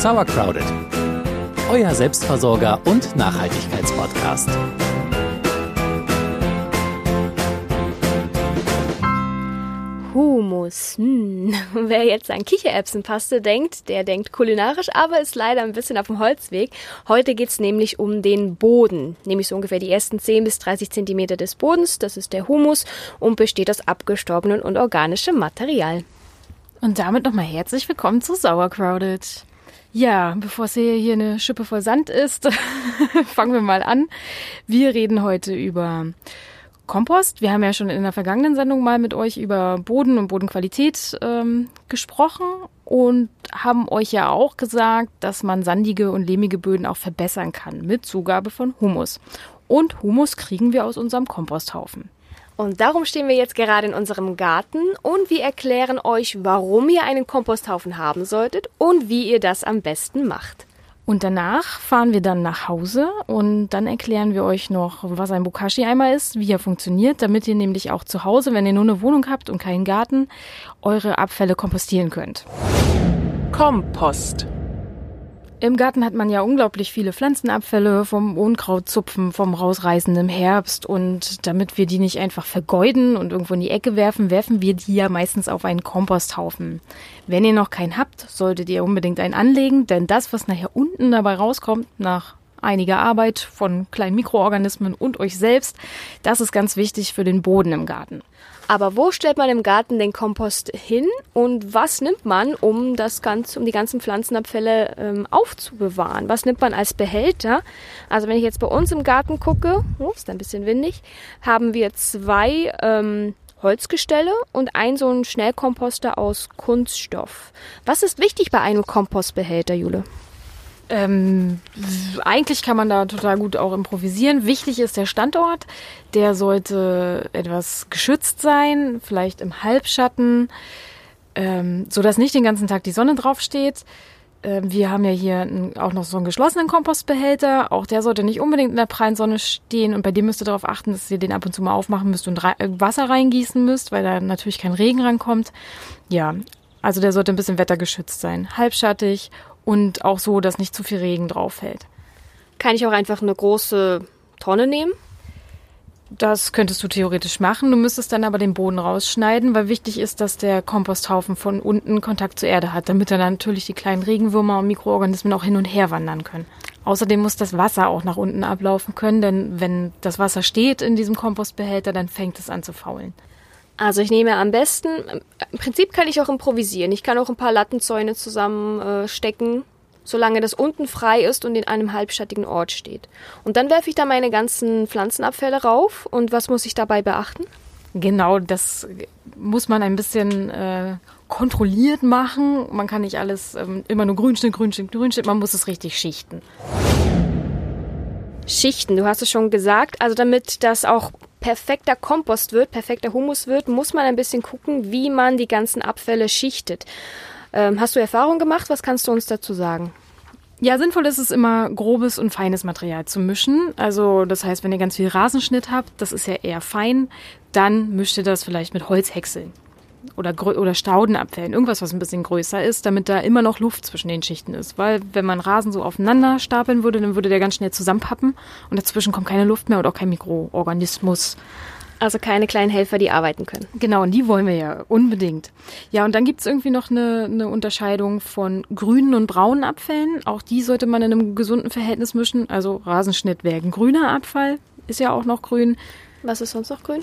Sauercrowded, euer Selbstversorger und Nachhaltigkeitspodcast. Humus. Hm. Wer jetzt an Kichererbsenpaste denkt, der denkt kulinarisch, aber ist leider ein bisschen auf dem Holzweg. Heute geht es nämlich um den Boden, nämlich so ungefähr die ersten 10 bis 30 Zentimeter des Bodens. Das ist der Humus und besteht aus abgestorbenem und organischem Material. Und damit nochmal herzlich willkommen zu Sauercrowded. Ja, bevor es hier, eine Schippe voll Sand ist, fangen wir mal an. Wir reden heute über Kompost. Wir haben ja schon in der vergangenen Sendung mal mit euch über Boden und Bodenqualität ähm, gesprochen und haben euch ja auch gesagt, dass man sandige und lehmige Böden auch verbessern kann mit Zugabe von Humus. Und Humus kriegen wir aus unserem Komposthaufen. Und darum stehen wir jetzt gerade in unserem Garten und wir erklären euch, warum ihr einen Komposthaufen haben solltet und wie ihr das am besten macht. Und danach fahren wir dann nach Hause und dann erklären wir euch noch, was ein Bokashi-Eimer ist, wie er funktioniert, damit ihr nämlich auch zu Hause, wenn ihr nur eine Wohnung habt und keinen Garten, eure Abfälle kompostieren könnt. Kompost. Im Garten hat man ja unglaublich viele Pflanzenabfälle vom Unkrautzupfen, vom Rausreißen im Herbst. Und damit wir die nicht einfach vergeuden und irgendwo in die Ecke werfen, werfen wir die ja meistens auf einen Komposthaufen. Wenn ihr noch keinen habt, solltet ihr unbedingt einen anlegen, denn das, was nachher unten dabei rauskommt, nach einiger Arbeit von kleinen Mikroorganismen und euch selbst, das ist ganz wichtig für den Boden im Garten. Aber wo stellt man im Garten den Kompost hin und was nimmt man, um das Ganze, um die ganzen Pflanzenabfälle ähm, aufzubewahren? Was nimmt man als Behälter? Also wenn ich jetzt bei uns im Garten gucke, oh, ist ein bisschen windig, haben wir zwei ähm, Holzgestelle und ein so ein Schnellkomposter aus Kunststoff. Was ist wichtig bei einem Kompostbehälter, Jule? Ähm, eigentlich kann man da total gut auch improvisieren. Wichtig ist der Standort. Der sollte etwas geschützt sein, vielleicht im Halbschatten, ähm, so dass nicht den ganzen Tag die Sonne draufsteht. Ähm, wir haben ja hier auch noch so einen geschlossenen Kompostbehälter. Auch der sollte nicht unbedingt in der prallen Sonne stehen. Und bei dem müsst ihr darauf achten, dass ihr den ab und zu mal aufmachen müsst und Wasser reingießen müsst, weil da natürlich kein Regen rankommt. Ja, also der sollte ein bisschen wettergeschützt sein. Halbschattig und auch so, dass nicht zu viel Regen drauf fällt. Kann ich auch einfach eine große Tonne nehmen? Das könntest du theoretisch machen. Du müsstest dann aber den Boden rausschneiden, weil wichtig ist, dass der Komposthaufen von unten Kontakt zur Erde hat, damit dann natürlich die kleinen Regenwürmer und Mikroorganismen auch hin und her wandern können. Außerdem muss das Wasser auch nach unten ablaufen können, denn wenn das Wasser steht in diesem Kompostbehälter, dann fängt es an zu faulen. Also ich nehme am besten, im Prinzip kann ich auch improvisieren. Ich kann auch ein paar Lattenzäune zusammenstecken, solange das unten frei ist und in einem halbschattigen Ort steht. Und dann werfe ich da meine ganzen Pflanzenabfälle rauf. Und was muss ich dabei beachten? Genau, das muss man ein bisschen äh, kontrolliert machen. Man kann nicht alles ähm, immer nur Grünschnitt, Grünschnitt, Grünschnitt. Man muss es richtig schichten. Schichten, du hast es schon gesagt. Also damit das auch perfekter Kompost wird, perfekter Humus wird, muss man ein bisschen gucken, wie man die ganzen Abfälle schichtet. Ähm, hast du Erfahrung gemacht? Was kannst du uns dazu sagen? Ja, sinnvoll ist es immer, grobes und feines Material zu mischen. Also das heißt, wenn ihr ganz viel Rasenschnitt habt, das ist ja eher fein, dann mischt ihr das vielleicht mit Holzhäckseln oder, oder Staudenabfällen, irgendwas, was ein bisschen größer ist, damit da immer noch Luft zwischen den Schichten ist. Weil wenn man Rasen so aufeinander stapeln würde, dann würde der ganz schnell zusammenpappen und dazwischen kommt keine Luft mehr und auch kein Mikroorganismus. Also keine kleinen Helfer, die arbeiten können. Genau, und die wollen wir ja unbedingt. Ja, und dann gibt es irgendwie noch eine, eine Unterscheidung von grünen und braunen Abfällen. Auch die sollte man in einem gesunden Verhältnis mischen. Also Rasenschnitt wäre ein grüner Abfall, ist ja auch noch grün. Was ist sonst noch grün?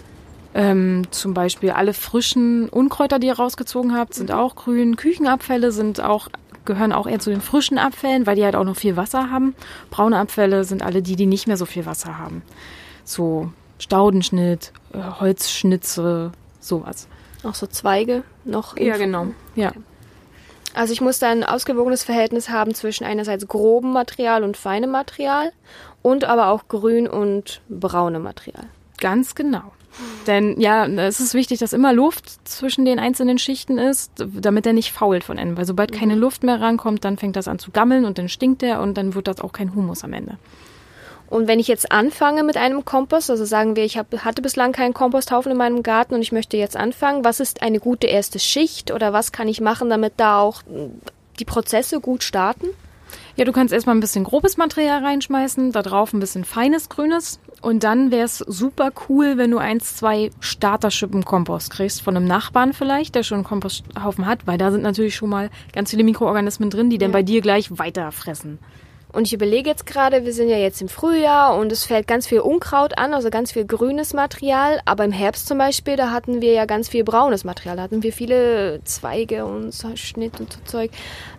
Ähm, zum Beispiel alle frischen Unkräuter, die ihr rausgezogen habt, sind auch grün. Küchenabfälle sind auch gehören auch eher zu den frischen Abfällen, weil die halt auch noch viel Wasser haben. Braune Abfälle sind alle die, die nicht mehr so viel Wasser haben. So Staudenschnitt, äh, Holzschnitze, sowas. Auch so Zweige noch? Ja, genau. Ja. Also ich muss da ein ausgewogenes Verhältnis haben zwischen einerseits grobem Material und feinem Material und aber auch grün und braunem Material. Ganz genau. Denn ja, es ist wichtig, dass immer Luft zwischen den einzelnen Schichten ist, damit er nicht fault von innen. Weil sobald keine mhm. Luft mehr rankommt, dann fängt das an zu gammeln und dann stinkt er und dann wird das auch kein Humus am Ende. Und wenn ich jetzt anfange mit einem Kompost, also sagen wir, ich hab, hatte bislang keinen Komposthaufen in meinem Garten und ich möchte jetzt anfangen, was ist eine gute erste Schicht oder was kann ich machen, damit da auch die Prozesse gut starten? Ja, du kannst erstmal ein bisschen grobes Material reinschmeißen, da drauf ein bisschen feines Grünes und dann wäre es super cool, wenn du eins, zwei Starterschippen Kompost kriegst von einem Nachbarn vielleicht, der schon einen Komposthaufen hat, weil da sind natürlich schon mal ganz viele Mikroorganismen drin, die dann bei dir gleich weiterfressen. Und ich überlege jetzt gerade, wir sind ja jetzt im Frühjahr und es fällt ganz viel Unkraut an, also ganz viel grünes Material. Aber im Herbst zum Beispiel, da hatten wir ja ganz viel braunes Material. Da hatten wir viele Zweige und so Schnitt und so Zeug.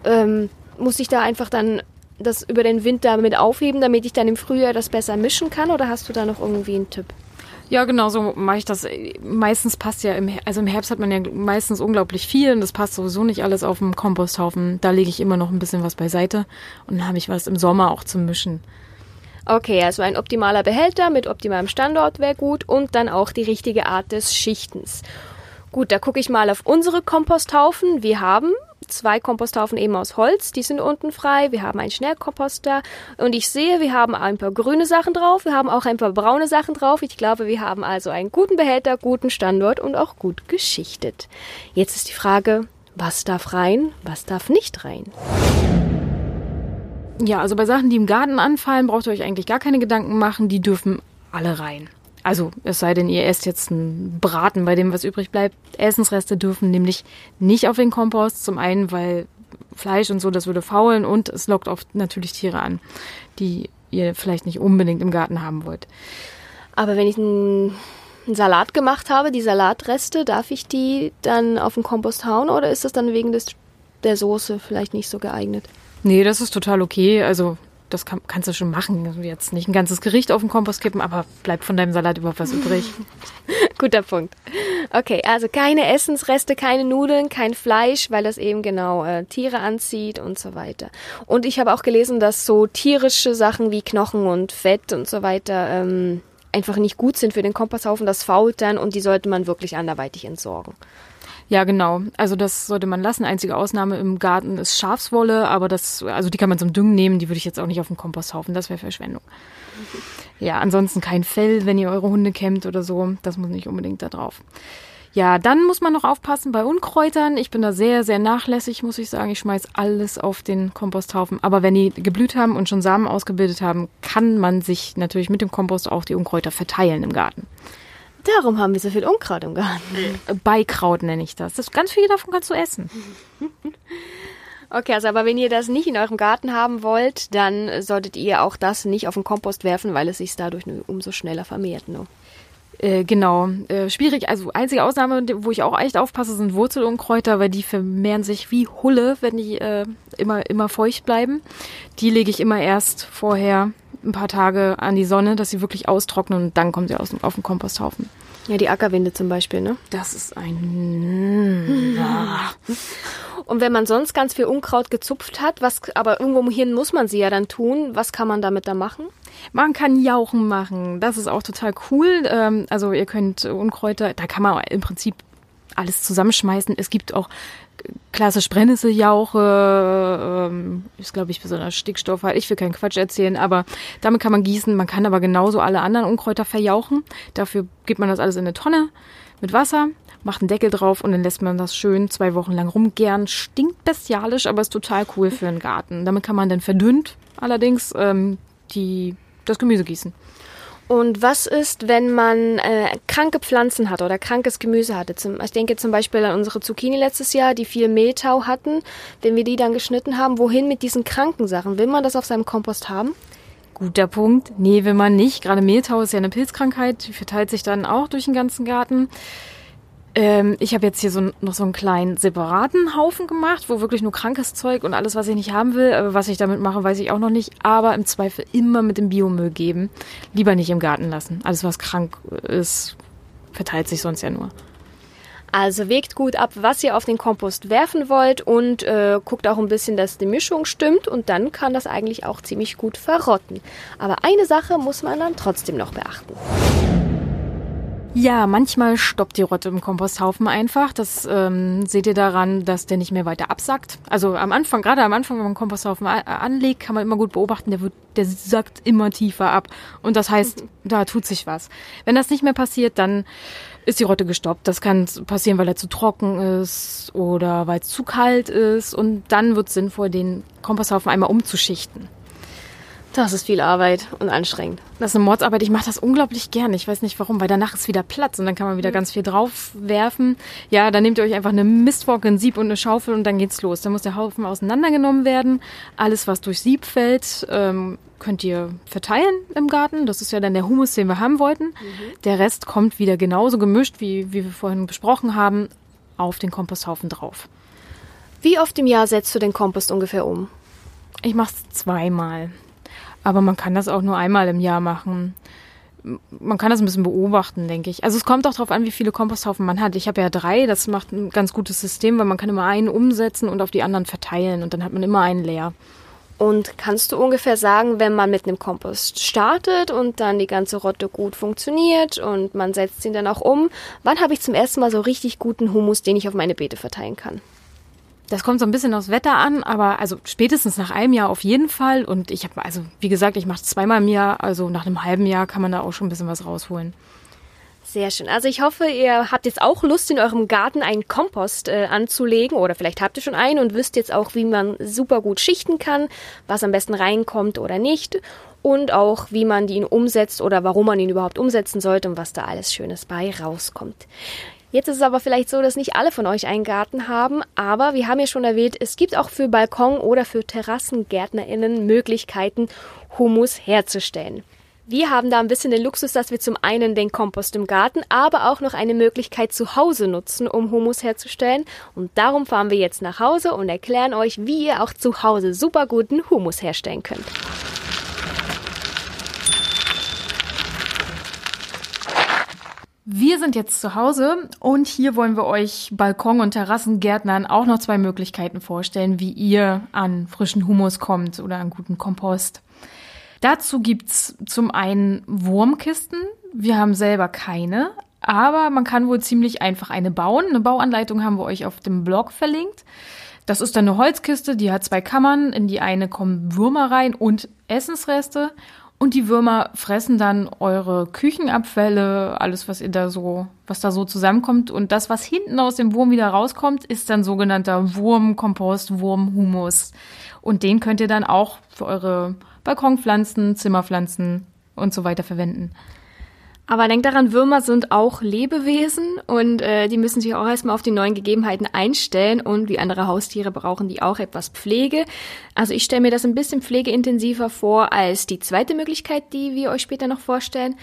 Ähm, muss ich da einfach dann das über den Winter mit aufheben, damit ich dann im Frühjahr das besser mischen kann? Oder hast du da noch irgendwie einen Tipp? Ja, genau, so mache ich das. Meistens passt ja im, also im Herbst hat man ja meistens unglaublich viel und das passt sowieso nicht alles auf dem Komposthaufen. Da lege ich immer noch ein bisschen was beiseite und dann habe ich was im Sommer auch zum Mischen. Okay, also ein optimaler Behälter mit optimalem Standort wäre gut und dann auch die richtige Art des Schichtens. Gut, da gucke ich mal auf unsere Komposthaufen. Wir haben zwei Komposthaufen eben aus Holz, die sind unten frei. Wir haben einen Schnellkomposter und ich sehe, wir haben ein paar grüne Sachen drauf, wir haben auch ein paar braune Sachen drauf. Ich glaube, wir haben also einen guten Behälter, guten Standort und auch gut geschichtet. Jetzt ist die Frage, was darf rein, was darf nicht rein? Ja, also bei Sachen, die im Garten anfallen, braucht ihr euch eigentlich gar keine Gedanken machen, die dürfen alle rein. Also es sei denn, ihr esst jetzt einen Braten, bei dem was übrig bleibt. Essensreste dürfen nämlich nicht auf den Kompost. Zum einen, weil Fleisch und so, das würde faulen und es lockt oft natürlich Tiere an, die ihr vielleicht nicht unbedingt im Garten haben wollt. Aber wenn ich einen, Salat gemacht habe, die Salatreste, darf ich die dann auf den Kompost hauen oder ist das dann wegen des, der Soße vielleicht nicht so geeignet? Nee, das ist total okay. Also das kann, kannst du schon machen. Jetzt nicht ein ganzes Gericht auf den Kompost kippen, aber bleibt von deinem Salat überhaupt was übrig. Guter Punkt. Okay, also keine Essensreste, keine Nudeln, kein Fleisch, weil das eben genau äh, Tiere anzieht und so weiter. Und ich habe auch gelesen, dass so tierische Sachen wie Knochen und Fett und so weiter ähm, einfach nicht gut sind für den Komposthaufen. Das fault dann und die sollte man wirklich anderweitig entsorgen. Ja, genau. Also das sollte man lassen. Einzige Ausnahme im Garten ist Schafswolle, aber das, also die kann man zum Düngen nehmen, die würde ich jetzt auch nicht auf den Komposthaufen, das wäre Verschwendung. Ja, ansonsten kein Fell, wenn ihr eure Hunde kämmt oder so, das muss nicht unbedingt da drauf. Ja, dann muss man noch aufpassen bei Unkräutern. Ich bin da sehr, sehr nachlässig, muss ich sagen. Ich schmeiß alles auf den Komposthaufen. Aber wenn die geblüht haben und schon Samen ausgebildet haben, kann man sich natürlich mit dem Kompost auch die Unkräuter verteilen im Garten. Darum haben wir so viel Unkraut im Garten. Beikraut nenne ich das. das. Ganz viel davon kannst du essen. Okay, also aber wenn ihr das nicht in eurem Garten haben wollt, dann solltet ihr auch das nicht auf den Kompost werfen, weil es sich dadurch nur umso schneller vermehrt. Ne? Äh, genau, äh, schwierig. Also einzige Ausnahme, wo ich auch echt aufpasse, sind Wurzelunkräuter, weil die vermehren sich wie Hulle, wenn die äh, immer immer feucht bleiben. Die lege ich immer erst vorher ein paar Tage an die Sonne, dass sie wirklich austrocknen und dann kommen sie aus, auf den Komposthaufen. Ja, die Ackerwinde zum Beispiel, ne? Das ist ein. Und wenn man sonst ganz viel Unkraut gezupft hat, was, aber irgendwo hin muss man sie ja dann tun, was kann man damit da machen? Man kann Jauchen machen. Das ist auch total cool. Ähm, also ihr könnt Unkräuter, da kann man im Prinzip alles zusammenschmeißen. Es gibt auch klassisch Brennnesseljauche, ähm, ist glaube ich besonders Stickstoff halt. Ich will keinen Quatsch erzählen, aber damit kann man gießen. Man kann aber genauso alle anderen Unkräuter verjauchen. Dafür gibt man das alles in eine Tonne mit Wasser, macht einen Deckel drauf und dann lässt man das schön zwei Wochen lang rumgären. Stinkt bestialisch, aber ist total cool für einen Garten. Damit kann man dann verdünnt allerdings ähm, die, das Gemüse gießen. Und was ist, wenn man äh, kranke Pflanzen hat oder krankes Gemüse hatte? Zum, ich denke zum Beispiel an unsere Zucchini letztes Jahr, die viel Mehltau hatten. Wenn wir die dann geschnitten haben, wohin mit diesen kranken Sachen? Will man das auf seinem Kompost haben? Guter Punkt. Nee, will man nicht. Gerade Mehltau ist ja eine Pilzkrankheit, die verteilt sich dann auch durch den ganzen Garten. Ähm, ich habe jetzt hier so, noch so einen kleinen separaten Haufen gemacht, wo wirklich nur krankes Zeug und alles, was ich nicht haben will, aber was ich damit mache, weiß ich auch noch nicht. Aber im Zweifel immer mit dem Biomüll geben. Lieber nicht im Garten lassen. Alles, was krank ist, verteilt sich sonst ja nur. Also wägt gut ab, was ihr auf den Kompost werfen wollt und äh, guckt auch ein bisschen, dass die Mischung stimmt und dann kann das eigentlich auch ziemlich gut verrotten. Aber eine Sache muss man dann trotzdem noch beachten. Ja, manchmal stoppt die Rotte im Komposthaufen einfach. Das ähm, seht ihr daran, dass der nicht mehr weiter absackt. Also am Anfang, gerade am Anfang, wenn man Komposthaufen anlegt, kann man immer gut beobachten, der wird, der sackt immer tiefer ab. Und das heißt, da tut sich was. Wenn das nicht mehr passiert, dann ist die Rotte gestoppt. Das kann passieren, weil er zu trocken ist oder weil es zu kalt ist. Und dann wird es sinnvoll, den Komposthaufen einmal umzuschichten. Das ist viel Arbeit und anstrengend. Das ist eine Mordsarbeit. Ich mache das unglaublich gern. Ich weiß nicht warum, weil danach ist wieder Platz und dann kann man wieder ganz viel draufwerfen. Ja, dann nehmt ihr euch einfach eine Mistforke, ein Sieb und eine Schaufel und dann geht's los. Dann muss der Haufen auseinandergenommen werden. Alles, was durch Sieb fällt, ähm, könnt ihr verteilen im Garten. Das ist ja dann der Humus, den wir haben wollten. Mhm. Der Rest kommt wieder genauso gemischt, wie, wie wir vorhin besprochen haben, auf den Komposthaufen drauf. Wie oft im Jahr setzt du den Kompost ungefähr um? Ich mache es zweimal. Aber man kann das auch nur einmal im Jahr machen. Man kann das ein bisschen beobachten, denke ich. Also es kommt auch darauf an, wie viele Komposthaufen man hat. Ich habe ja drei, das macht ein ganz gutes System, weil man kann immer einen umsetzen und auf die anderen verteilen und dann hat man immer einen leer. Und kannst du ungefähr sagen, wenn man mit einem Kompost startet und dann die ganze Rotte gut funktioniert und man setzt ihn dann auch um, wann habe ich zum ersten Mal so richtig guten Humus, den ich auf meine Beete verteilen kann? Das kommt so ein bisschen aufs Wetter an, aber also spätestens nach einem Jahr auf jeden Fall. Und ich habe, also wie gesagt, ich mache zweimal im Jahr, also nach einem halben Jahr kann man da auch schon ein bisschen was rausholen. Sehr schön. Also ich hoffe, ihr habt jetzt auch Lust, in eurem Garten einen Kompost äh, anzulegen oder vielleicht habt ihr schon einen und wisst jetzt auch, wie man super gut schichten kann, was am besten reinkommt oder nicht und auch, wie man ihn umsetzt oder warum man ihn überhaupt umsetzen sollte und was da alles Schönes bei rauskommt. Jetzt ist es aber vielleicht so, dass nicht alle von euch einen Garten haben, aber wir haben ja schon erwähnt, es gibt auch für Balkon- oder für TerrassengärtnerInnen Möglichkeiten, Humus herzustellen. Wir haben da ein bisschen den Luxus, dass wir zum einen den Kompost im Garten, aber auch noch eine Möglichkeit zu Hause nutzen, um Humus herzustellen. Und darum fahren wir jetzt nach Hause und erklären euch, wie ihr auch zu Hause super guten Humus herstellen könnt. Wir sind jetzt zu Hause und hier wollen wir euch Balkon- und Terrassengärtnern auch noch zwei Möglichkeiten vorstellen, wie ihr an frischen Humus kommt oder an guten Kompost. Dazu gibt's zum einen Wurmkisten. Wir haben selber keine, aber man kann wohl ziemlich einfach eine bauen. Eine Bauanleitung haben wir euch auf dem Blog verlinkt. Das ist dann eine Holzkiste, die hat zwei Kammern. In die eine kommen Würmer rein und Essensreste. Und die Würmer fressen dann eure Küchenabfälle, alles, was ihr da so, was da so zusammenkommt. Und das, was hinten aus dem Wurm wieder rauskommt, ist dann sogenannter Wurmkompost, Wurmhumus. Und den könnt ihr dann auch für eure Balkonpflanzen, Zimmerpflanzen und so weiter verwenden. Aber denkt daran, Würmer sind auch Lebewesen und äh, die müssen sich auch erstmal auf die neuen Gegebenheiten einstellen und wie andere Haustiere brauchen die auch etwas Pflege. Also ich stelle mir das ein bisschen pflegeintensiver vor als die zweite Möglichkeit, die wir euch später noch vorstellen.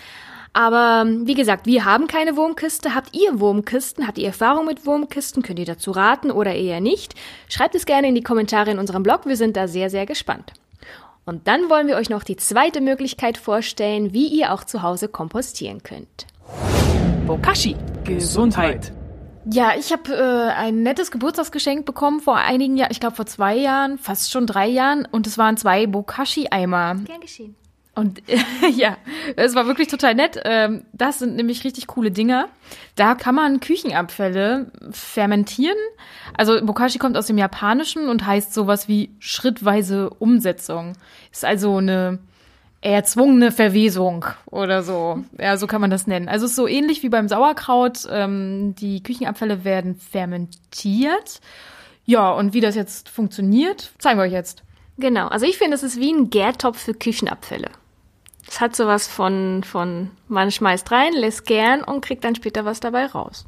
Aber wie gesagt, wir haben keine Wurmkiste. Habt ihr Wurmkisten? Habt ihr Erfahrung mit Wurmkisten? Könnt ihr dazu raten oder eher nicht? Schreibt es gerne in die Kommentare in unserem Blog. Wir sind da sehr, sehr gespannt. Und dann wollen wir euch noch die zweite Möglichkeit vorstellen, wie ihr auch zu Hause kompostieren könnt. Bokashi, Gesundheit. Ja, ich habe äh, ein nettes Geburtstagsgeschenk bekommen vor einigen Jahren, ich glaube vor zwei Jahren, fast schon drei Jahren, und es waren zwei Bokashi-Eimer. Gern geschehen. Und ja, es war wirklich total nett. Ähm, das sind nämlich richtig coole Dinger. Da kann man Küchenabfälle fermentieren. Also Bokashi kommt aus dem Japanischen und heißt sowas wie schrittweise Umsetzung. Ist also eine erzwungene Verwesung oder so. Ja, so kann man das nennen. Also ist so ähnlich wie beim Sauerkraut. Ähm, die Küchenabfälle werden fermentiert. Ja, und wie das jetzt funktioniert, zeigen wir euch jetzt. Genau, also ich finde, es ist wie ein Gärtopf für Küchenabfälle. Es hat sowas von, von, man schmeißt rein, lässt gern und kriegt dann später was dabei raus.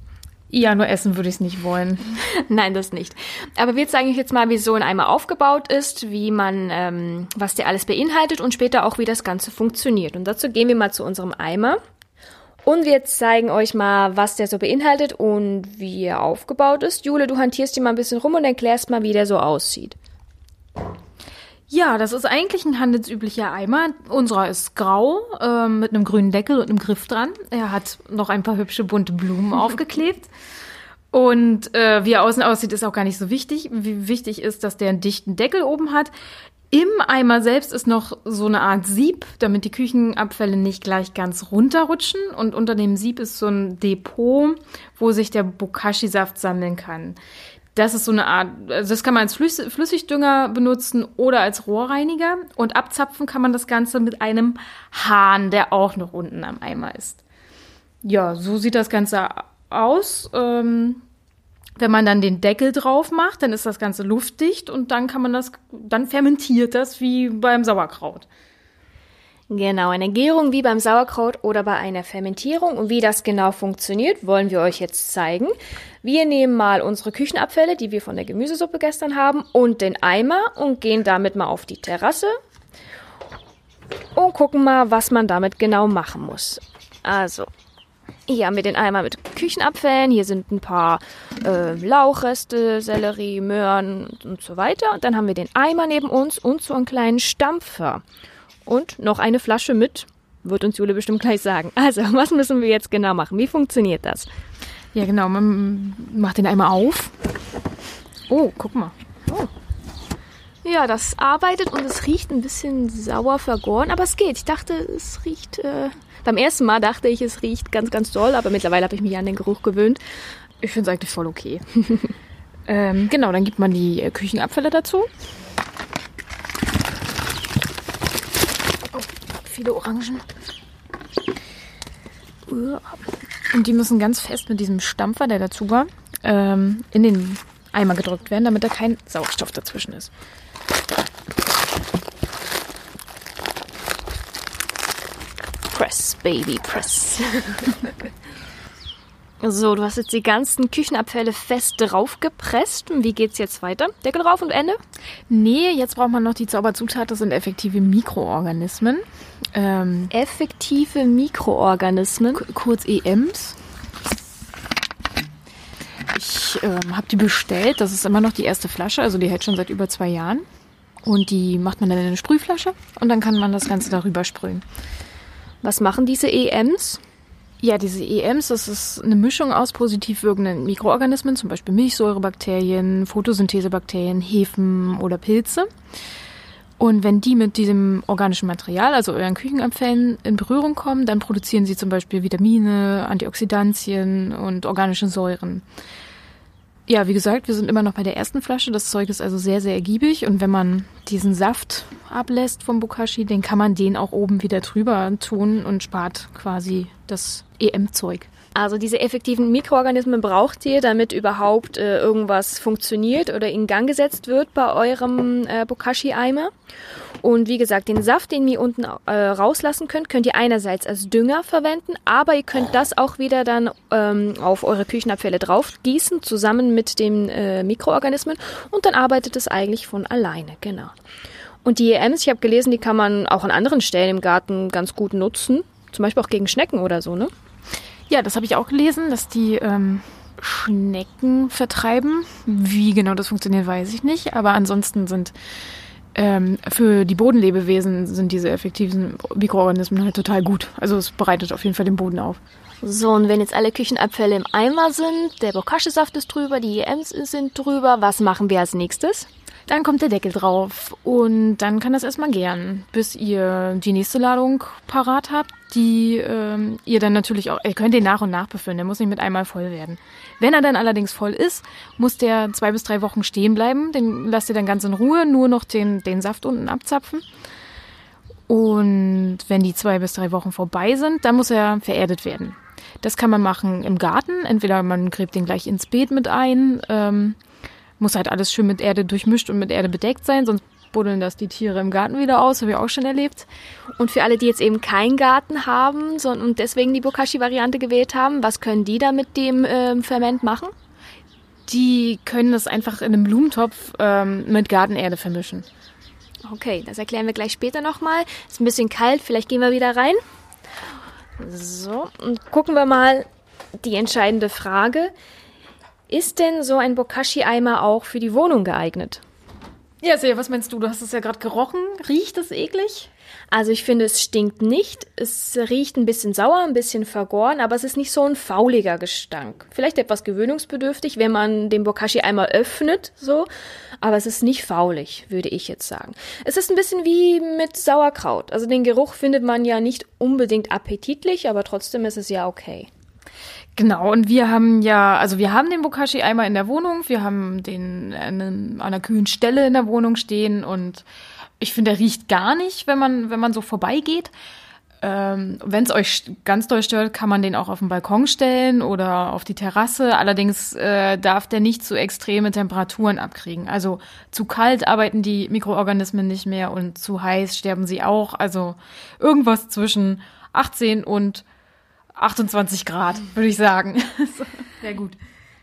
Ja, nur essen würde ich es nicht wollen. Nein, das nicht. Aber wir zeigen euch jetzt mal, wie so ein Eimer aufgebaut ist, wie man, ähm, was der alles beinhaltet und später auch, wie das Ganze funktioniert. Und dazu gehen wir mal zu unserem Eimer. Und wir zeigen euch mal, was der so beinhaltet und wie er aufgebaut ist. Jule, du hantierst hier mal ein bisschen rum und erklärst mal, wie der so aussieht. Ja, das ist eigentlich ein handelsüblicher Eimer. Unserer ist grau äh, mit einem grünen Deckel und einem Griff dran. Er hat noch ein paar hübsche bunte Blumen aufgeklebt. Und äh, wie er außen aussieht, ist auch gar nicht so wichtig. Wie wichtig ist, dass der einen dichten Deckel oben hat. Im Eimer selbst ist noch so eine Art Sieb, damit die Küchenabfälle nicht gleich ganz runterrutschen. Und unter dem Sieb ist so ein Depot, wo sich der Bokashi-Saft sammeln kann. Das ist so eine Art, also das kann man als Flüssigdünger benutzen oder als Rohrreiniger. Und abzapfen kann man das Ganze mit einem Hahn, der auch noch unten am Eimer ist. Ja, so sieht das Ganze aus. Ähm, wenn man dann den Deckel drauf macht, dann ist das Ganze luftdicht und dann kann man das, dann fermentiert das wie beim Sauerkraut. Genau, eine Gärung wie beim Sauerkraut oder bei einer Fermentierung. Und wie das genau funktioniert, wollen wir euch jetzt zeigen. Wir nehmen mal unsere Küchenabfälle, die wir von der Gemüsesuppe gestern haben, und den Eimer und gehen damit mal auf die Terrasse und gucken mal, was man damit genau machen muss. Also, hier haben wir den Eimer mit Küchenabfällen. Hier sind ein paar äh, Lauchreste, Sellerie, Möhren und so weiter. Und dann haben wir den Eimer neben uns und so einen kleinen Stampfer. Und noch eine Flasche mit, wird uns Jule bestimmt gleich sagen. Also, was müssen wir jetzt genau machen? Wie funktioniert das? Ja, genau. Man macht den Eimer auf. Oh, guck mal. Oh. Ja, das arbeitet und es riecht ein bisschen sauer vergoren, aber es geht. Ich dachte, es riecht. Äh, beim ersten Mal dachte ich, es riecht ganz, ganz doll, aber mittlerweile habe ich mich an den Geruch gewöhnt. Ich finde es eigentlich voll okay. ähm, genau, dann gibt man die äh, Küchenabfälle dazu. Oh, viele Orangen. Und die müssen ganz fest mit diesem Stampfer, der dazu war, ähm, in den Eimer gedrückt werden, damit da kein Sauerstoff dazwischen ist. Press, Baby, press. so, du hast jetzt die ganzen Küchenabfälle fest draufgepresst. Wie geht's jetzt weiter? Deckel drauf und Ende? Nee, jetzt braucht man noch die Zauberzutat. Das sind effektive Mikroorganismen. Ähm, effektive Mikroorganismen? Kurz EMs. Ich ähm, habe die bestellt. Das ist immer noch die erste Flasche. Also die hält schon seit über zwei Jahren. Und die macht man dann in eine Sprühflasche und dann kann man das Ganze darüber sprühen. Was machen diese EMs? Ja, diese EMs, das ist eine Mischung aus positiv wirkenden Mikroorganismen, zum Beispiel Milchsäurebakterien, Photosynthesebakterien, Hefen oder Pilze. Und wenn die mit diesem organischen Material, also euren Küchenabfällen, in Berührung kommen, dann produzieren sie zum Beispiel Vitamine, Antioxidantien und organische Säuren. Ja, wie gesagt, wir sind immer noch bei der ersten Flasche. Das Zeug ist also sehr, sehr ergiebig. Und wenn man diesen Saft ablässt vom Bokashi, dann kann man den auch oben wieder drüber tun und spart quasi das EM-Zeug. Also diese effektiven Mikroorganismen braucht ihr, damit überhaupt äh, irgendwas funktioniert oder in Gang gesetzt wird bei eurem äh, Bokashi-Eimer. Und wie gesagt, den Saft, den ihr unten äh, rauslassen könnt, könnt ihr einerseits als Dünger verwenden, aber ihr könnt das auch wieder dann ähm, auf eure Küchenabfälle drauf gießen, zusammen mit den äh, Mikroorganismen und dann arbeitet es eigentlich von alleine, genau. Und die EMs, ich habe gelesen, die kann man auch an anderen Stellen im Garten ganz gut nutzen, zum Beispiel auch gegen Schnecken oder so, ne? Ja, das habe ich auch gelesen, dass die ähm, Schnecken vertreiben. Wie genau das funktioniert, weiß ich nicht, aber ansonsten sind ähm, für die Bodenlebewesen sind diese effektiven Mikroorganismen halt total gut. Also es bereitet auf jeden Fall den Boden auf. So, und wenn jetzt alle Küchenabfälle im Eimer sind, der Bokashi-Saft ist drüber, die EMs sind drüber, was machen wir als nächstes? Dann kommt der Deckel drauf und dann kann das erstmal gären, bis ihr die nächste Ladung parat habt, die ähm, ihr dann natürlich auch, ihr könnt den nach und nach befüllen, der muss nicht mit einmal voll werden. Wenn er dann allerdings voll ist, muss der zwei bis drei Wochen stehen bleiben, den lasst ihr dann ganz in Ruhe, nur noch den, den Saft unten abzapfen. Und wenn die zwei bis drei Wochen vorbei sind, dann muss er vererdet werden. Das kann man machen im Garten. Entweder man gräbt den gleich ins Beet mit ein ähm, muss halt alles schön mit Erde durchmischt und mit Erde bedeckt sein, sonst buddeln das die Tiere im Garten wieder aus, habe ich auch schon erlebt. Und für alle, die jetzt eben keinen Garten haben und deswegen die Bokashi-Variante gewählt haben, was können die da mit dem ähm, Ferment machen? Die können das einfach in einem Blumentopf ähm, mit Gartenerde vermischen. Okay, das erklären wir gleich später nochmal. Ist ein bisschen kalt, vielleicht gehen wir wieder rein. So, und gucken wir mal die entscheidende Frage. Ist denn so ein Bokashi-Eimer auch für die Wohnung geeignet? Ja, sehr, was meinst du? Du hast es ja gerade gerochen. Riecht es eklig? Also ich finde, es stinkt nicht. Es riecht ein bisschen sauer, ein bisschen vergoren, aber es ist nicht so ein fauliger Gestank. Vielleicht etwas gewöhnungsbedürftig, wenn man den Bokashi einmal öffnet, so. Aber es ist nicht faulig, würde ich jetzt sagen. Es ist ein bisschen wie mit Sauerkraut. Also den Geruch findet man ja nicht unbedingt appetitlich, aber trotzdem ist es ja okay. Genau, und wir haben ja, also wir haben den Bokashi einmal in der Wohnung, wir haben den an einer kühlen Stelle in der Wohnung stehen und ich finde, er riecht gar nicht, wenn man, wenn man so vorbeigeht. Ähm, Wenn es euch ganz doll stört, kann man den auch auf den Balkon stellen oder auf die Terrasse. Allerdings äh, darf der nicht zu extreme Temperaturen abkriegen. Also zu kalt arbeiten die Mikroorganismen nicht mehr und zu heiß sterben sie auch. Also irgendwas zwischen 18 und 28 Grad, würde ich sagen. Sehr gut.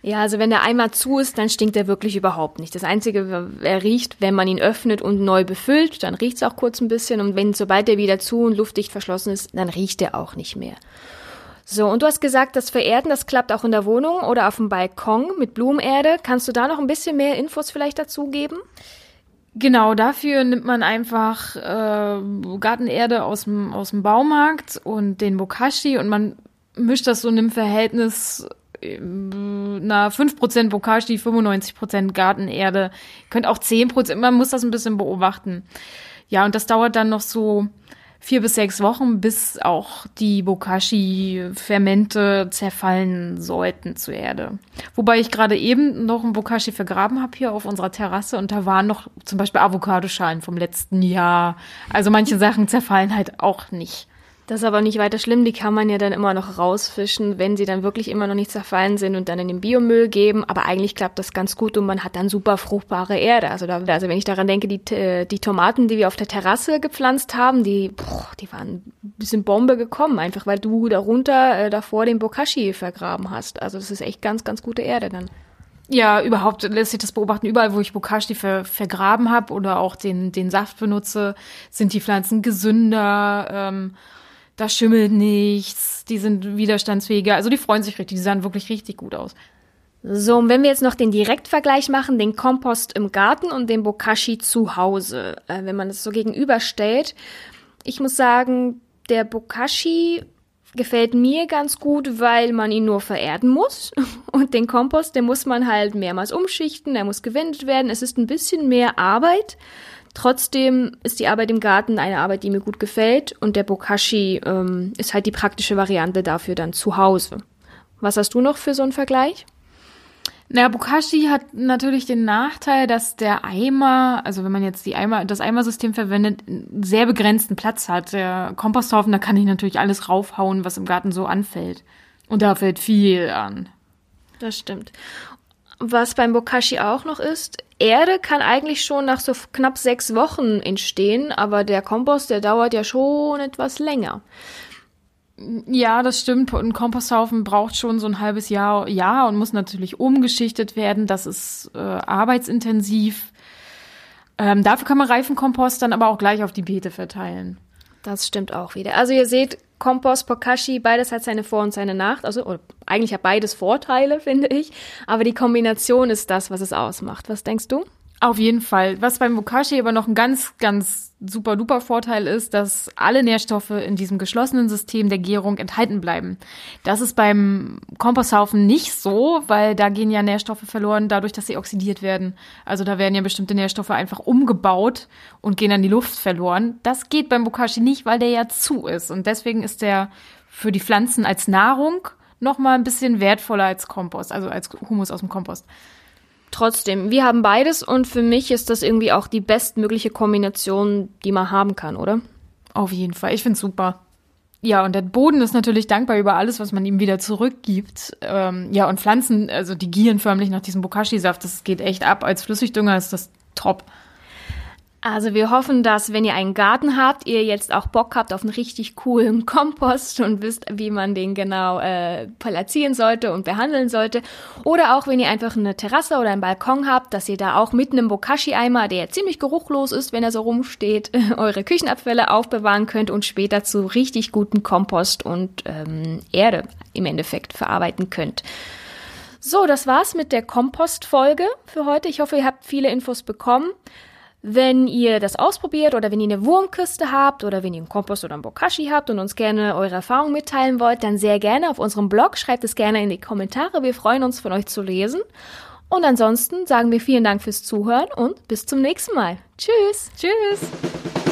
Ja, also wenn der Eimer zu ist, dann stinkt er wirklich überhaupt nicht. Das Einzige, er riecht, wenn man ihn öffnet und neu befüllt, dann riecht es auch kurz ein bisschen. Und wenn, sobald er wieder zu und luftdicht verschlossen ist, dann riecht er auch nicht mehr. So, und du hast gesagt, das Vererden, das klappt auch in der Wohnung oder auf dem Balkon mit Blumenerde. Kannst du da noch ein bisschen mehr Infos vielleicht dazu geben? Genau, dafür nimmt man einfach äh, Gartenerde aus dem, aus dem Baumarkt und den Bokashi und man mischt das so in einem Verhältnis äh, na 5% Bokashi, 95% Gartenerde, könnt auch 10%, man muss das ein bisschen beobachten. Ja, und das dauert dann noch so vier bis sechs Wochen, bis auch die Bokashi-Fermente zerfallen sollten zur Erde. Wobei ich gerade eben noch ein Bokashi vergraben habe hier auf unserer Terrasse und da waren noch zum Beispiel Avocadoschalen vom letzten Jahr. Also manche Sachen zerfallen halt auch nicht. Das ist aber nicht weiter schlimm, die kann man ja dann immer noch rausfischen, wenn sie dann wirklich immer noch nicht zerfallen sind und dann in den Biomüll geben. Aber eigentlich klappt das ganz gut und man hat dann super fruchtbare Erde. Also, da, also wenn ich daran denke, die, äh, die Tomaten, die wir auf der Terrasse gepflanzt haben, die, boah, die waren ein bisschen Bombe gekommen, einfach weil du darunter äh, davor den Bokashi vergraben hast. Also das ist echt ganz, ganz gute Erde dann. Ja, überhaupt lässt sich das beobachten. Überall, wo ich Bokashi ver vergraben habe oder auch den, den Saft benutze, sind die Pflanzen gesünder. Ähm, da schimmelt nichts, die sind widerstandsfähiger. Also die freuen sich richtig, die sahen wirklich richtig gut aus. So, und wenn wir jetzt noch den Direktvergleich machen, den Kompost im Garten und den Bokashi zu Hause, äh, wenn man das so gegenüberstellt, ich muss sagen, der Bokashi gefällt mir ganz gut, weil man ihn nur vererden muss. Und den Kompost, den muss man halt mehrmals umschichten, der muss gewendet werden. Es ist ein bisschen mehr Arbeit. Trotzdem ist die Arbeit im Garten eine Arbeit, die mir gut gefällt und der Bokashi ähm, ist halt die praktische Variante dafür dann zu Hause. Was hast du noch für so einen Vergleich? Naja, Bokashi hat natürlich den Nachteil, dass der Eimer, also wenn man jetzt die Eimer, das Eimersystem verwendet, einen sehr begrenzten Platz hat. Der Komposthaufen, da kann ich natürlich alles raufhauen, was im Garten so anfällt. Und da fällt viel an. Das stimmt. Was beim Bokashi auch noch ist, Erde kann eigentlich schon nach so knapp sechs Wochen entstehen, aber der Kompost, der dauert ja schon etwas länger. Ja, das stimmt. Ein Komposthaufen braucht schon so ein halbes Jahr, Jahr und muss natürlich umgeschichtet werden. Das ist äh, arbeitsintensiv. Ähm, dafür kann man Reifenkompost dann aber auch gleich auf die Beete verteilen. Das stimmt auch wieder. Also ihr seht, Kompost, Bokashi, beides hat seine Vor- und seine Nacht. Also eigentlich hat beides Vorteile, finde ich. Aber die Kombination ist das, was es ausmacht. Was denkst du? Auf jeden Fall. Was beim Bokashi aber noch ein ganz, ganz super duper Vorteil ist, dass alle Nährstoffe in diesem geschlossenen System der Gärung enthalten bleiben. Das ist beim Komposthaufen nicht so, weil da gehen ja Nährstoffe verloren dadurch, dass sie oxidiert werden. Also da werden ja bestimmte Nährstoffe einfach umgebaut und gehen an die Luft verloren. Das geht beim Bokashi nicht, weil der ja zu ist. Und deswegen ist der für die Pflanzen als Nahrung noch mal ein bisschen wertvoller als Kompost, also als Humus aus dem Kompost trotzdem, wir haben beides und für mich ist das irgendwie auch die bestmögliche Kombination, die man haben kann, oder? Auf jeden Fall. Ich find's super. Ja, und der Boden ist natürlich dankbar über alles, was man ihm wieder zurückgibt. Ähm, ja, und Pflanzen, also die gieren förmlich nach diesem Bokashi-Saft. Das geht echt ab. Als Flüssigdünger ist das top. Also wir hoffen, dass wenn ihr einen Garten habt, ihr jetzt auch Bock habt auf einen richtig coolen Kompost und wisst, wie man den genau äh, platzieren sollte und behandeln sollte. Oder auch wenn ihr einfach eine Terrasse oder einen Balkon habt, dass ihr da auch mit einem Bokashi-Eimer, der ziemlich geruchlos ist, wenn er so rumsteht, eure Küchenabfälle aufbewahren könnt und später zu richtig guten Kompost und ähm, Erde im Endeffekt verarbeiten könnt. So, das war's mit der Kompostfolge für heute. Ich hoffe, ihr habt viele Infos bekommen. Wenn ihr das ausprobiert oder wenn ihr eine Wurmkiste habt oder wenn ihr einen Kompost oder einen Bokashi habt und uns gerne eure Erfahrungen mitteilen wollt, dann sehr gerne auf unserem Blog. Schreibt es gerne in die Kommentare. Wir freuen uns von euch zu lesen. Und ansonsten sagen wir vielen Dank fürs Zuhören und bis zum nächsten Mal. Tschüss. Tschüss.